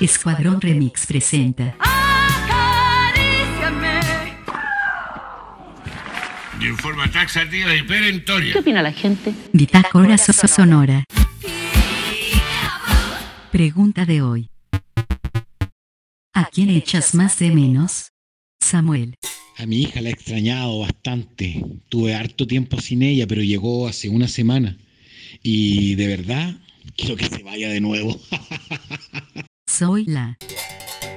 Escuadrón Remix presenta. De forma taxativa y perentoria. ¿Qué opina la gente? Bitácora Soso Sonora. Pregunta de hoy. ¿A quién echas más de menos? Samuel. A mi hija la he extrañado bastante. Tuve harto tiempo sin ella, pero llegó hace una semana. Y de verdad, quiero que se vaya de nuevo. Soy la.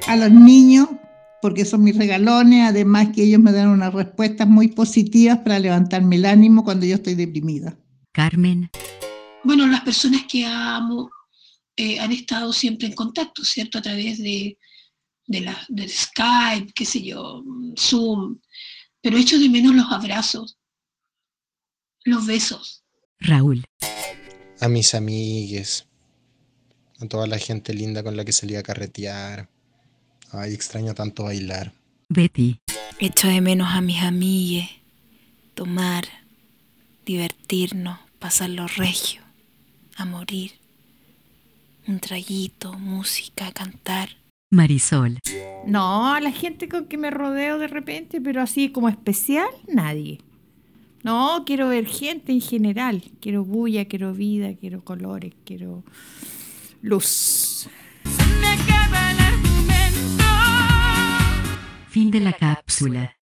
a los niños porque son mis regalones, además que ellos me dan unas respuestas muy positivas para levantarme el ánimo cuando yo estoy deprimida. Carmen. bueno, las personas que amo eh, han estado siempre en contacto, ¿cierto? A través de, de la, del Skype, qué sé yo, Zoom, pero echo de menos los abrazos, los besos. Raúl. a mis amigues, a toda la gente linda con la que salía a carretear. Ay, extraño tanto bailar. Betty. Echo de menos a mis amigues, tomar, divertirnos, pasarlo regio, a morir. Un traguito, música, cantar. Marisol. No, la gente con que me rodeo de repente, pero así como especial, nadie. No, quiero ver gente en general. Quiero bulla, quiero vida, quiero colores, quiero luz. Fin de la cápsula.